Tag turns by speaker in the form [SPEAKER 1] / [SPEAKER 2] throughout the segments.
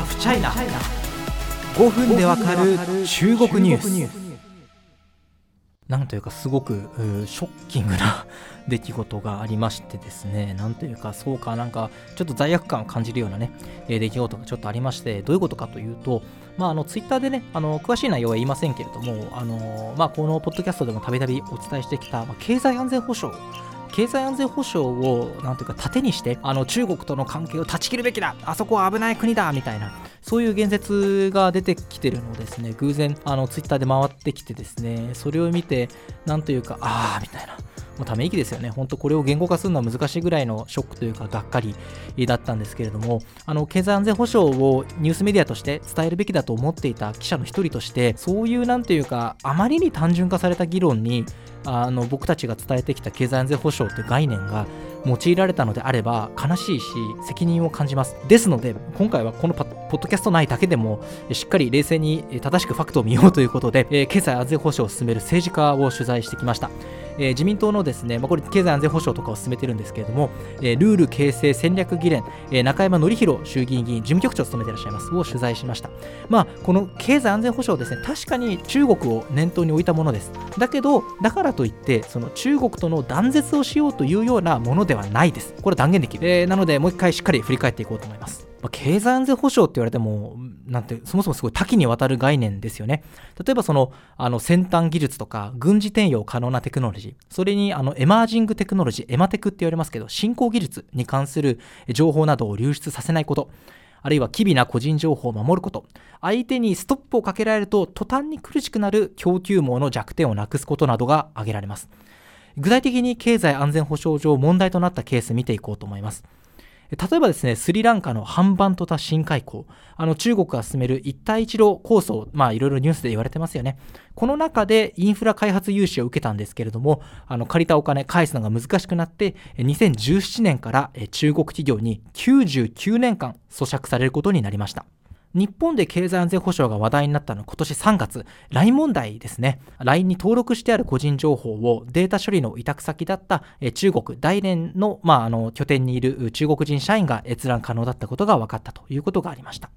[SPEAKER 1] ハフチャイナ5分でわかる中国ニュース。なんというかすごくショッキングな出来事がありましてですね。なんというかそうかなんかちょっと罪悪感を感じるようなね、え出来事がちょっとありまして。どういうことかというとまああのツイッターでねあの詳しい内容は言いませんけれどもあのまあこのポッドキャストでもたびたびお伝えしてきた、まあ、経済安全保障経済安全保障をなんていうか盾にしてあの中国との関係を断ち切るべきだ。あそこは危ない国だみたいな。そういう言説が出てきてるのをですね偶然あのツイッターで回ってきてですねそれを見てなんというかああみたいなもうため息ですよね。本当これを言語化するのは難しいぐらいのショックというか、がっかりだったんですけれども、あの、経済安全保障をニュースメディアとして伝えるべきだと思っていた記者の一人として、そういうなんていうか、あまりに単純化された議論に、あの僕たちが伝えてきた経済安全保障という概念が用いられたのであれば悲しいし責任を感じます。ですので今回はこのポッドキャスト内だけでもしっかり冷静に正しくファクトを見ようということで経済安全保障を進める政治家を取材してきました。えー、自民党のですね、まあ、これ経済安全保障とかを進めてるんですけれども、えー、ルール形成戦略議連、えー、中山則弘衆議院議員事務局長を務めていらっしゃいますを取材しました。まあ、この経済安全保障ですね、確かに中国を念頭に置いたものです。だけど、だからといって、その中国との断絶をしようというようなものではないです。これ断言できる。えー、なので、もう一回しっかり振り返っていこうと思います。まあ、経済安全保障って言われても、なんて、そもそもすごい多岐にわたる概念ですよね。例えばその、あの、先端技術とか、軍事転用可能なテクノロジー、それに、あの、エマージングテクノロジー、エマテクって言われますけど、新興技術に関する情報などを流出させないこと、あるいは機微な個人情報を守ること、相手にストップをかけられると途端に苦しくなる供給網の弱点をなくすことなどが挙げられます。具体的に経済安全保障上問題となったケース見ていこうと思います。例えばですね、スリランカのハンバントタ新海溝、あの中国が進める一帯一路構想、まあいろいろニュースで言われてますよね。この中でインフラ開発融資を受けたんですけれども、あの借りたお金返すのが難しくなって、2017年から中国企業に99年間咀嚼されることになりました。日本で経済安全保障が話題になったのは今年3月、LINE 問題ですね。LINE に登録してある個人情報をデータ処理の委託先だった中国大連の,、まあ、あの拠点にいる中国人社員が閲覧可能だったことが分かったということがありました。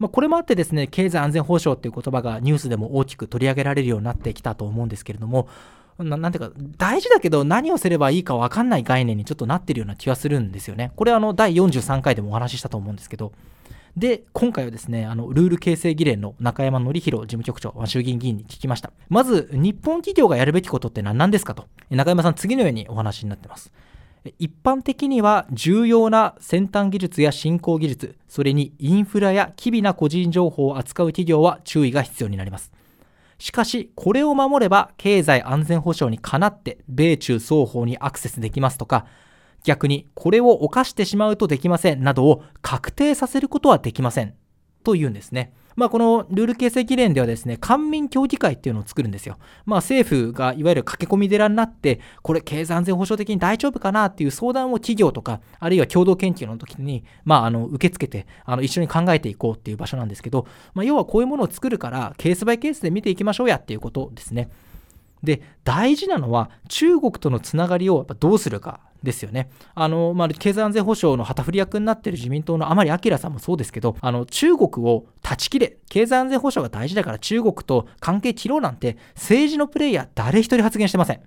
[SPEAKER 1] まあ、これもあってですね、経済安全保障という言葉がニュースでも大きく取り上げられるようになってきたと思うんですけれども、ななんていうか、大事だけど何をすればいいか分かんない概念にちょっとなってるような気がするんですよね。これあの第43回でもお話ししたと思うんですけど、で、今回はですね、あの、ルール形成議連の中山則弘事務局長、衆議院議員に聞きました。まず、日本企業がやるべきことって何なんですかと。中山さん、次のようにお話になってます。一般的には重要な先端技術や新興技術、それにインフラや機微な個人情報を扱う企業は注意が必要になります。しかし、これを守れば経済安全保障にかなって米中双方にアクセスできますとか、逆にこれを犯してしまうとできませんなどを確定させることはできませんというんですね。まあ、このルール形成議連ではですね、官民協議会っていうのを作るんですよ。まあ、政府がいわゆる駆け込み寺になって、これ経済安全保障的に大丈夫かなっていう相談を企業とか、あるいは共同研究の時に、まあ、あの、受け付けて、あの、一緒に考えていこうっていう場所なんですけど、まあ、要はこういうものを作るから、ケースバイケースで見ていきましょうやっていうことですね。で、大事なのは、中国とのつながりをやっぱどうするかですよね。あの、まあ、経済安全保障の旗振り役になっている自民党の甘利明さんもそうですけど、あの、中国を断ち切れ、経済安全保障が大事だから中国と関係切ろうなんて、政治のプレイヤー誰一人発言してません。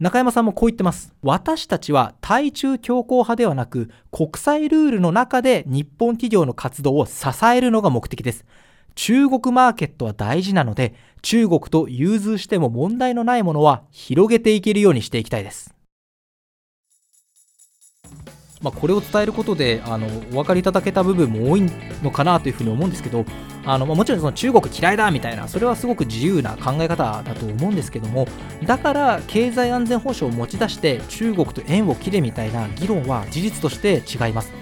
[SPEAKER 1] 中山さんもこう言ってます。私たちは対中強硬派ではなく、国際ルールの中で日本企業の活動を支えるのが目的です。中国マーケットは大事なので、中国と融通しても問題のないものは広げていけるようにしていきたいです。まあ、これを伝えることであのお分かりいただけた部分も多いのかなというふうに思うんですけどあの、ま、もちろんその中国嫌いだみたいなそれはすごく自由な考え方だと思うんですけどもだから経済安全保障を持ち出して中国と縁を切れみたいな議論は事実として違います。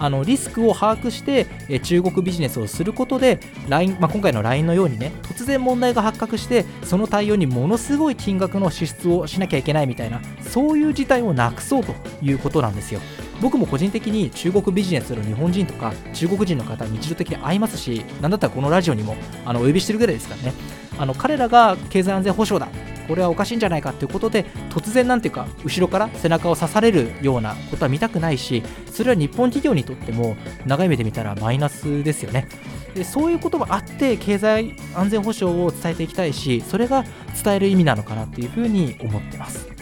[SPEAKER 1] あのリスクを把握してえ中国ビジネスをすることで LINE、まあ、今回の LINE のようにね突然問題が発覚してその対応にものすごい金額の支出をしなきゃいけないみたいなそういう事態をなくそうということなんですよ。僕も個人的に中国ビジネスの日本人とか中国人の方日常的に会いますしなんだったらこのラジオにもあのお呼びしてるぐらいですからねあの彼らが経済安全保障だこれはおかしいんじゃないかということで突然なんていうか後ろから背中を刺されるようなことは見たくないしそれは日本企業にとっても長い目で見たらマイナスですよね。でそういうこともあって経済安全保障を伝えていきたいしそれが伝える意味なのかなっていうふうに思ってます。